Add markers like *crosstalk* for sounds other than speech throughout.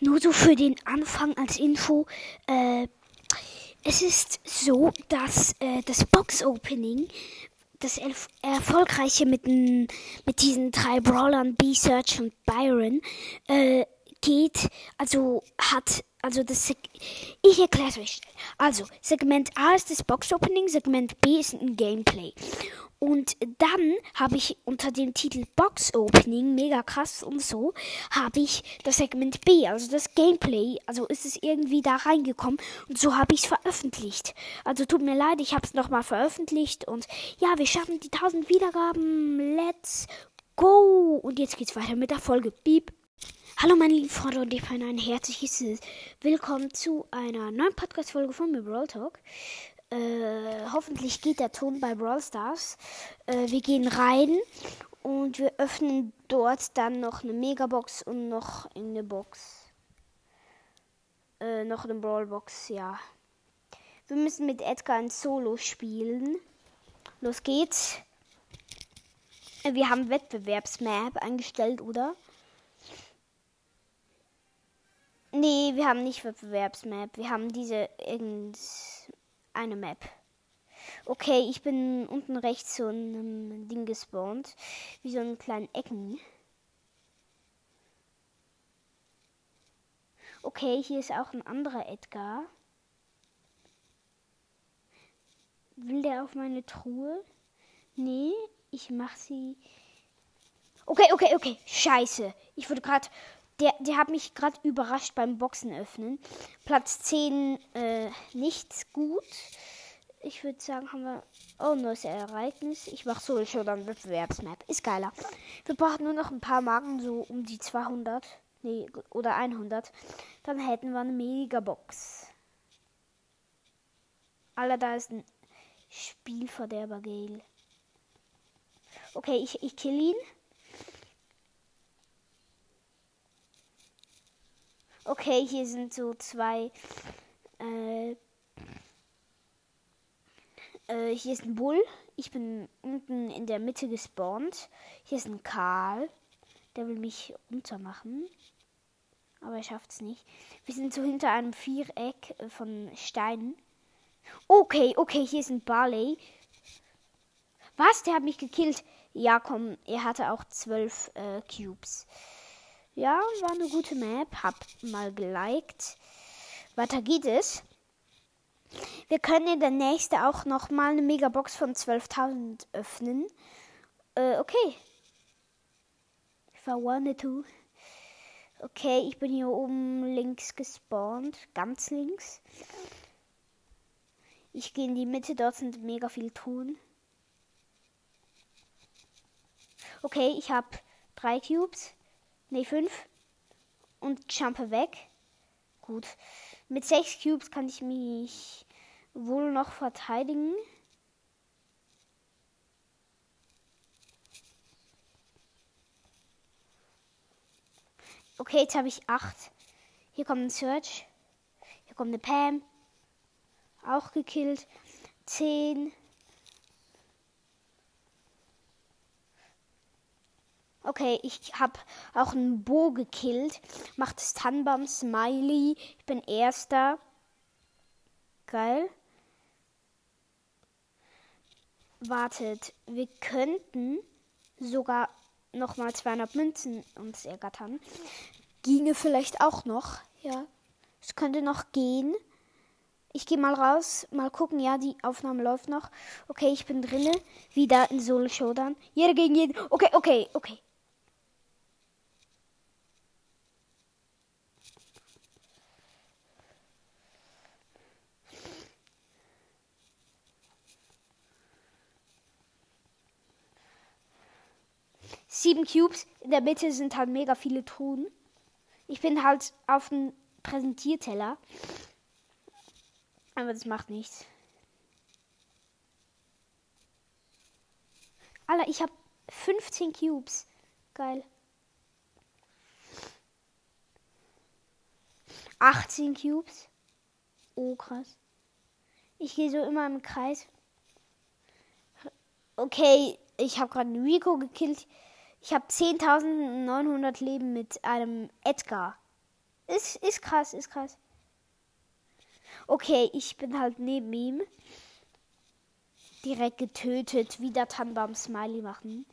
nur so für den Anfang als Info. Äh, es ist so, dass äh, das Box-Opening, das erf erfolgreiche mit, mit diesen drei Brawlern, B-Search und Byron, äh, geht, also hat, also das, ich erkläre es euch. Also, Segment A ist das Box-Opening, Segment B ist ein Gameplay. Und dann habe ich unter dem Titel Box Opening, mega krass und so, habe ich das Segment B, also das Gameplay, also ist es irgendwie da reingekommen und so habe ich es veröffentlicht. Also tut mir leid, ich habe es nochmal veröffentlicht und ja, wir schaffen die 1000 Wiedergaben. Let's go! Und jetzt geht's weiter mit der Folge. Beep. Hallo meine lieben Freunde und bin ein herzliches Willkommen zu einer neuen Podcast-Folge von mir Brawl Talk. Äh, hoffentlich geht der Ton bei Brawl Stars. Äh, wir gehen rein und wir öffnen dort dann noch eine Megabox und noch eine Box. Äh, noch eine Brawlbox, ja. Wir müssen mit Edgar ein Solo spielen. Los geht's. Äh, wir haben Wettbewerbsmap eingestellt, oder? Nee, wir haben nicht Wettbewerbsmap. Wir haben diese irgend eine Map. Okay, ich bin unten rechts so ein Ding gespawnt. Wie so einen kleinen Ecken. Okay, hier ist auch ein anderer Edgar. Will der auf meine Truhe? Nee, ich mach sie. Okay, okay, okay. Scheiße. Ich wurde gerade. Der, der hat mich gerade überrascht beim Boxen öffnen. Platz 10, äh, nichts gut. Ich würde sagen, haben wir. Oh, neues Ereignis. Ich mache so schon dann Wettbewerbsmap. Ist geiler. Wir brauchen nur noch ein paar Marken, so um die 200. Nee, oder 100. Dann hätten wir eine Megabox. Alter, da ist ein Spielverderber Gale. Okay, ich, ich kill ihn. Okay, hier sind so zwei. Äh, äh, hier ist ein Bull. Ich bin unten in der Mitte gespawnt. Hier ist ein Karl. Der will mich runtermachen. Aber er schafft es nicht. Wir sind so hinter einem Viereck äh, von Steinen. Okay, okay, hier ist ein Barley. Was? Der hat mich gekillt. Ja, komm, er hatte auch zwölf äh, Cubes. Ja, war eine gute Map. Hab mal geliked. Weiter geht es. Wir können in der nächsten auch noch mal eine Megabox von 12.000 öffnen. Äh, okay. If I wanted to. Okay, ich bin hier oben links gespawnt. Ganz links. Ich gehe in die Mitte, dort sind mega viel Ton. Okay, ich habe drei Cubes. Ne, fünf. Und jumpe weg. Gut. Mit sechs Cubes kann ich mich wohl noch verteidigen. Okay, jetzt habe ich acht. Hier kommt ein Search. Hier kommt eine Pam. Auch gekillt. Zehn. Okay, ich habe auch einen Bo gekillt. Macht Stunbomb, Smiley. Ich bin Erster. Geil. Wartet, wir könnten sogar nochmal 200 Münzen uns ergattern. Ginge vielleicht auch noch. Ja, es könnte noch gehen. Ich gehe mal raus, mal gucken. Ja, die Aufnahme läuft noch. Okay, ich bin drinne. Wieder in Solo Showdown. Jeder gegen jeden. Okay, okay, okay. Sieben Cubes. In der Mitte sind halt mega viele Truhen. Ich bin halt auf dem Präsentierteller. Aber das macht nichts. Alter, ich habe 15 Cubes. Geil. 18 Cubes. Oh, krass. Ich gehe so immer im Kreis. Okay, ich habe gerade Rico gekillt. Ich habe 10.900 Leben mit einem Edgar. Ist, ist krass, ist krass. Okay, ich bin halt neben ihm. Direkt getötet. Wieder Tanbam Smiley machen.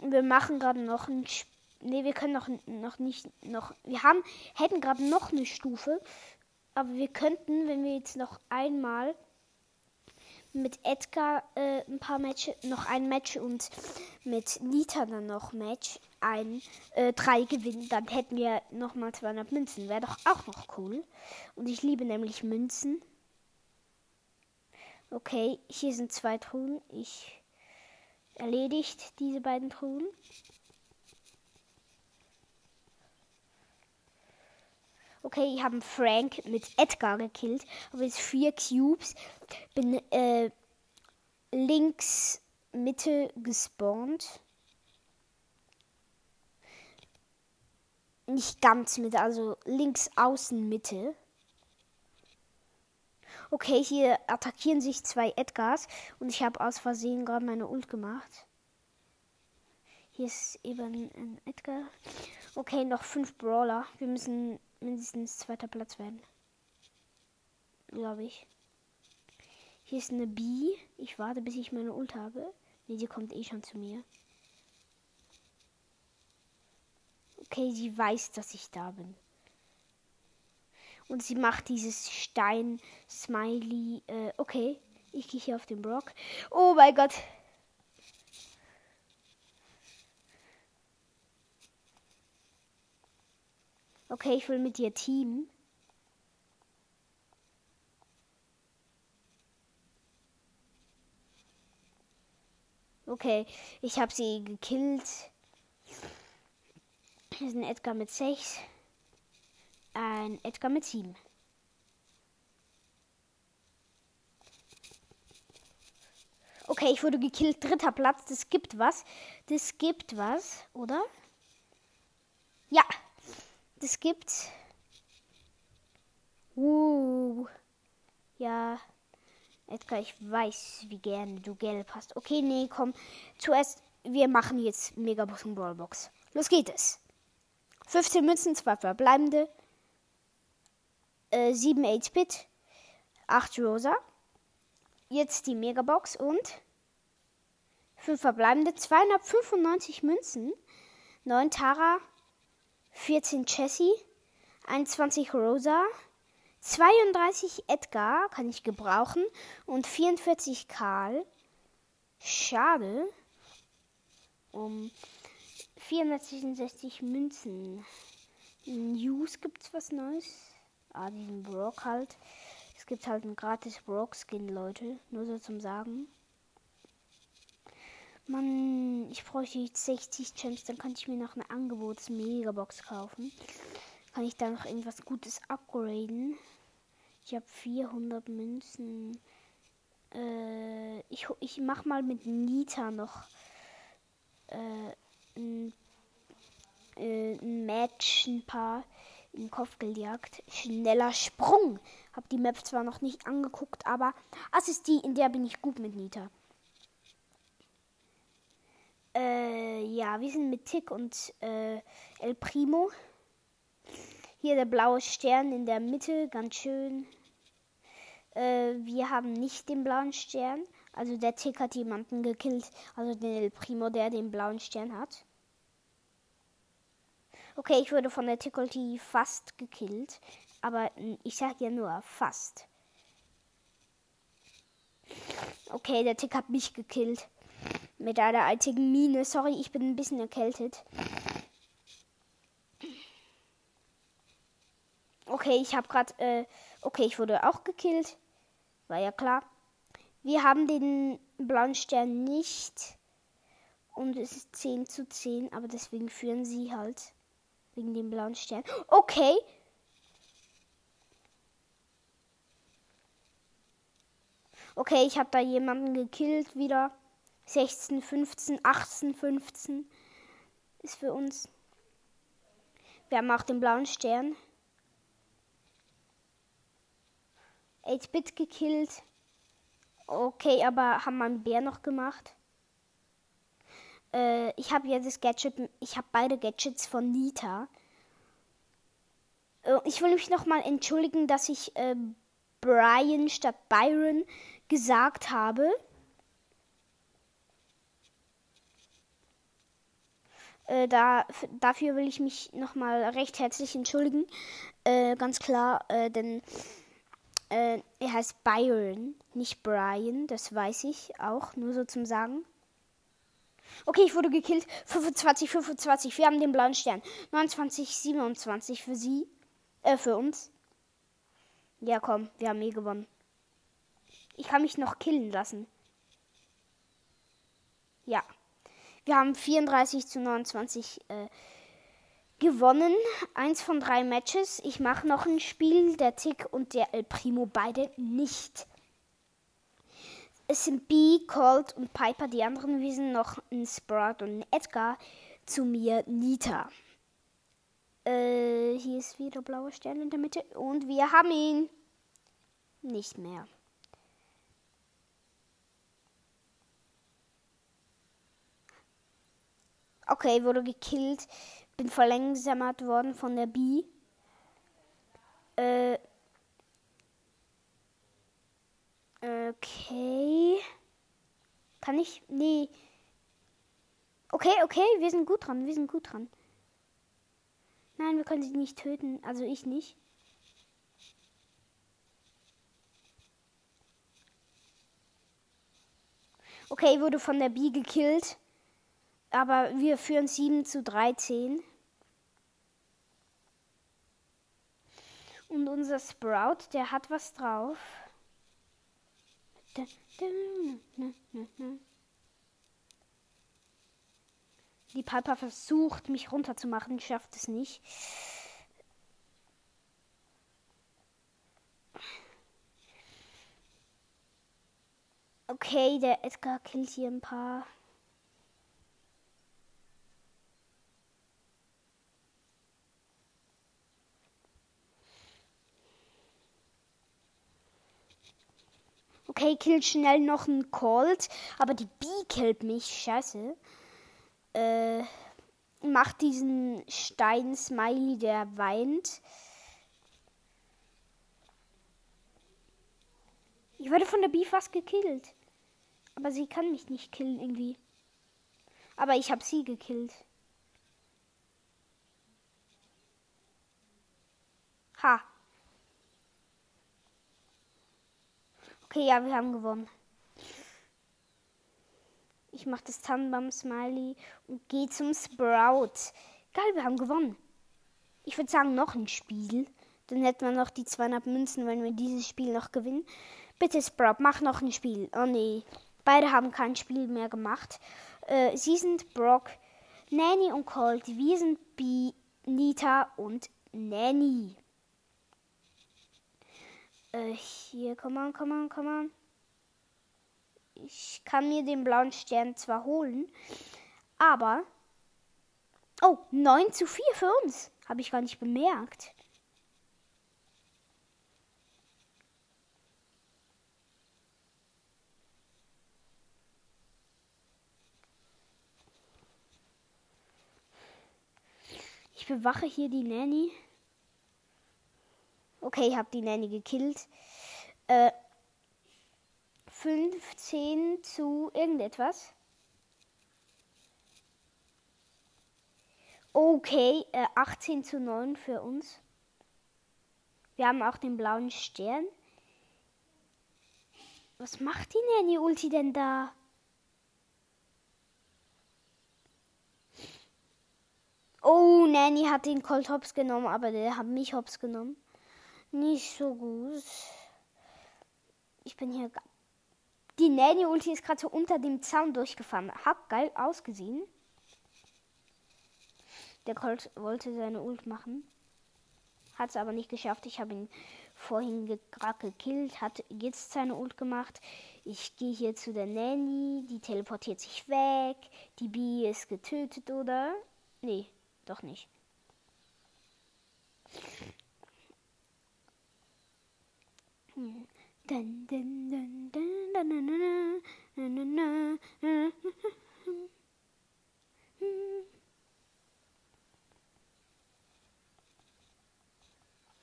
Wir machen gerade noch ein Spiel. Ne, wir können noch, noch nicht noch. Wir haben hätten gerade noch eine Stufe, aber wir könnten, wenn wir jetzt noch einmal mit Edgar äh, ein paar Matches, noch ein Match und mit Nita dann noch Match, ein, äh, drei gewinnen, dann hätten wir nochmal 200 Münzen. Wäre doch auch noch cool. Und ich liebe nämlich Münzen. Okay, hier sind zwei Truhen. Ich erledigt diese beiden Truhen. Okay, ich habe Frank mit Edgar gekillt. Aber jetzt vier Cubes. Bin äh, links Mitte gespawnt. Nicht ganz Mitte, also links außen Mitte. Okay, hier attackieren sich zwei Edgars und ich habe aus Versehen gerade meine Ult gemacht. Hier ist eben ein Edgar. Okay, noch fünf Brawler. Wir müssen mindestens zweiter Platz werden. Glaube ich. Hier ist eine B. Ich warte, bis ich meine Ult habe. Ne, sie kommt eh schon zu mir. Okay, sie weiß, dass ich da bin. Und sie macht dieses Stein-Smiley. Äh, okay, ich gehe hier auf den Brock. Oh mein Gott. Okay, ich will mit dir Team. Okay, ich habe sie gekillt. Hier ist ein Edgar mit 6. Ein Edgar mit 7. Okay, ich wurde gekillt. Dritter Platz. Das gibt was. Das gibt was, oder? Ja, das gibt's. Uh. Ja. Edgar, ich weiß, wie gerne du gelb hast. Okay, nee, komm. Zuerst, wir machen jetzt Megabox und Brawlbox. Los geht es. 15 Münzen, 2 verbleibende. Äh, 7 8-Bit. 8 Rosa. Jetzt die Megabox und 5 verbleibende. 295 Münzen. 9 Tara. 14 Jessie, 21 Rosa, 32 Edgar kann ich gebrauchen und 44 Karl. Schade. Um 466 Münzen. News gibt's was Neues. Ah, diesen Brock halt. Es gibt halt einen gratis Brock-Skin, Leute. Nur so zum Sagen. Mann, ich bräuchte jetzt 60 Gems, dann kann ich mir noch eine Angebots-Megabox kaufen. Kann ich da noch irgendwas Gutes upgraden? Ich habe 400 Münzen. Äh, ich, ich mach mal mit Nita noch äh, ein, äh, ein Match, ein paar in Kopfgeldjagd. Schneller Sprung. Hab die Map zwar noch nicht angeguckt, aber das ist die, in der bin ich gut mit Nita. Äh, ja, wir sind mit Tick und äh, El Primo. Hier der blaue Stern in der Mitte, ganz schön. Äh, wir haben nicht den blauen Stern. Also der Tick hat jemanden gekillt. Also den El Primo, der den blauen Stern hat. Okay, ich wurde von der Ticklety fast gekillt. Aber ich sag ja nur fast. Okay, der Tick hat mich gekillt. Mit einer einzigen Mine. Sorry, ich bin ein bisschen erkältet. Okay, ich habe gerade. Äh, okay, ich wurde auch gekillt. War ja klar. Wir haben den blauen Stern nicht. Und es ist 10 zu 10, aber deswegen führen sie halt. Wegen dem blauen Stern. Okay. Okay, ich habe da jemanden gekillt wieder. 16, 15, 18, 15 ist für uns. Wir haben auch den blauen Stern. 8-Bit gekillt. Okay, aber haben wir einen Bär noch gemacht? Äh, ich habe ja das Gadget, ich habe beide Gadgets von Nita. Äh, ich will mich nochmal entschuldigen, dass ich äh, Brian statt Byron gesagt habe. Äh, da, dafür will ich mich nochmal recht herzlich entschuldigen. Äh, ganz klar, äh, denn äh, er heißt Byron, nicht Brian, das weiß ich auch, nur so zum Sagen. Okay, ich wurde gekillt. 25, 25. Wir haben den blauen Stern. 29, 27 für sie. Äh, für uns. Ja, komm, wir haben eh gewonnen. Ich kann mich noch killen lassen. Ja. Wir haben 34 zu 29 äh, gewonnen. Eins von drei Matches. Ich mache noch ein Spiel. Der Tick und der El Primo beide nicht. Es sind B, Colt und Piper. Die anderen wiesen noch ein Sprout und ein Edgar. Zu mir Nita. Äh, hier ist wieder blauer Stern in der Mitte. Und wir haben ihn. Nicht mehr. Okay, wurde gekillt. Bin verlangsamt worden von der B. Äh. Okay. Kann ich. Nee. Okay, okay, wir sind gut dran. Wir sind gut dran. Nein, wir können sie nicht töten. Also ich nicht. Okay, wurde von der B gekillt. Aber wir führen 7 zu 13. Und unser Sprout, der hat was drauf. Die Piper versucht, mich runterzumachen, schafft es nicht. Okay, der Edgar killt hier ein paar. Okay, killt schnell noch einen Colt. Aber die Bee killt mich. Scheiße. Äh, macht diesen Stein-Smiley, der weint. Ich werde von der Bee fast gekillt. Aber sie kann mich nicht killen irgendwie. Aber ich habe sie gekillt. Ha. Okay, ja, wir haben gewonnen. Ich mache das Tannenbaum-Smiley und gehe zum Sprout. Geil, wir haben gewonnen. Ich würde sagen, noch ein Spiel. Dann hätten wir noch die 200 Münzen, wenn wir dieses Spiel noch gewinnen. Bitte, Sprout, mach noch ein Spiel. Oh nee, beide haben kein Spiel mehr gemacht. Äh, sie sind Brock, Nanny und Colt. Wir sind B, Nita und Nanny. Äh, hier, komm on, komm on, komm on. Ich kann mir den blauen Stern zwar holen, aber. Oh, 9 zu 4 für uns. Habe ich gar nicht bemerkt. Ich bewache hier die Nanny. Okay, ich habe die Nanny gekillt. Äh, 15 zu irgendetwas. Okay, äh, 18 zu 9 für uns. Wir haben auch den blauen Stern. Was macht die Nanny Ulti denn da? Oh, Nanny hat den Colt Hops genommen, aber der hat mich Hops genommen nicht so gut. Ich bin hier. Die Nanny-Ulti ist gerade so unter dem Zaun durchgefahren. Hat geil ausgesehen. Der Colt wollte seine Ult machen. Hat es aber nicht geschafft. Ich habe ihn vorhin gerade gekillt. Hat jetzt seine Ult gemacht. Ich gehe hier zu der Nanny. Die teleportiert sich weg. Die Bee ist getötet, oder? Nee, doch nicht.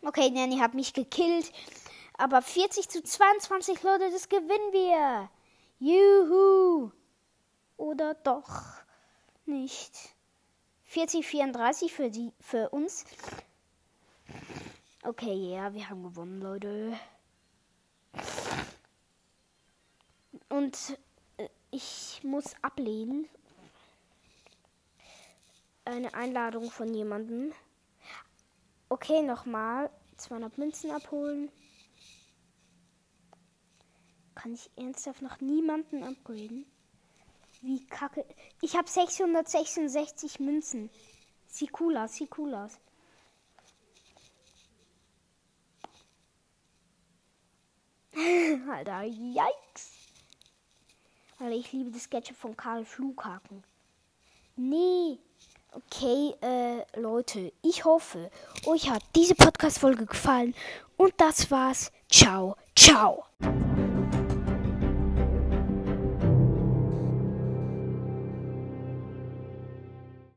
Okay, Nanny hat mich gekillt. Aber 40 zu 22, Leute, das gewinnen wir. Juhu. Oder doch nicht. 40, 34 für, die, für uns. Okay, ja, wir haben gewonnen, Leute. Und äh, ich muss ablehnen. Eine Einladung von jemandem. Okay, nochmal. 200 Münzen abholen. Kann ich ernsthaft noch niemanden upgraden? Wie kacke. Ich habe 666 Münzen. Sieht cool aus, sieht cool aus. *laughs* Alter, yikes. Alter, ich liebe das Gadget von Karl Flughaken. Nee. Okay, äh, Leute, ich hoffe, euch hat diese Podcast-Folge gefallen. Und das war's. Ciao, ciao.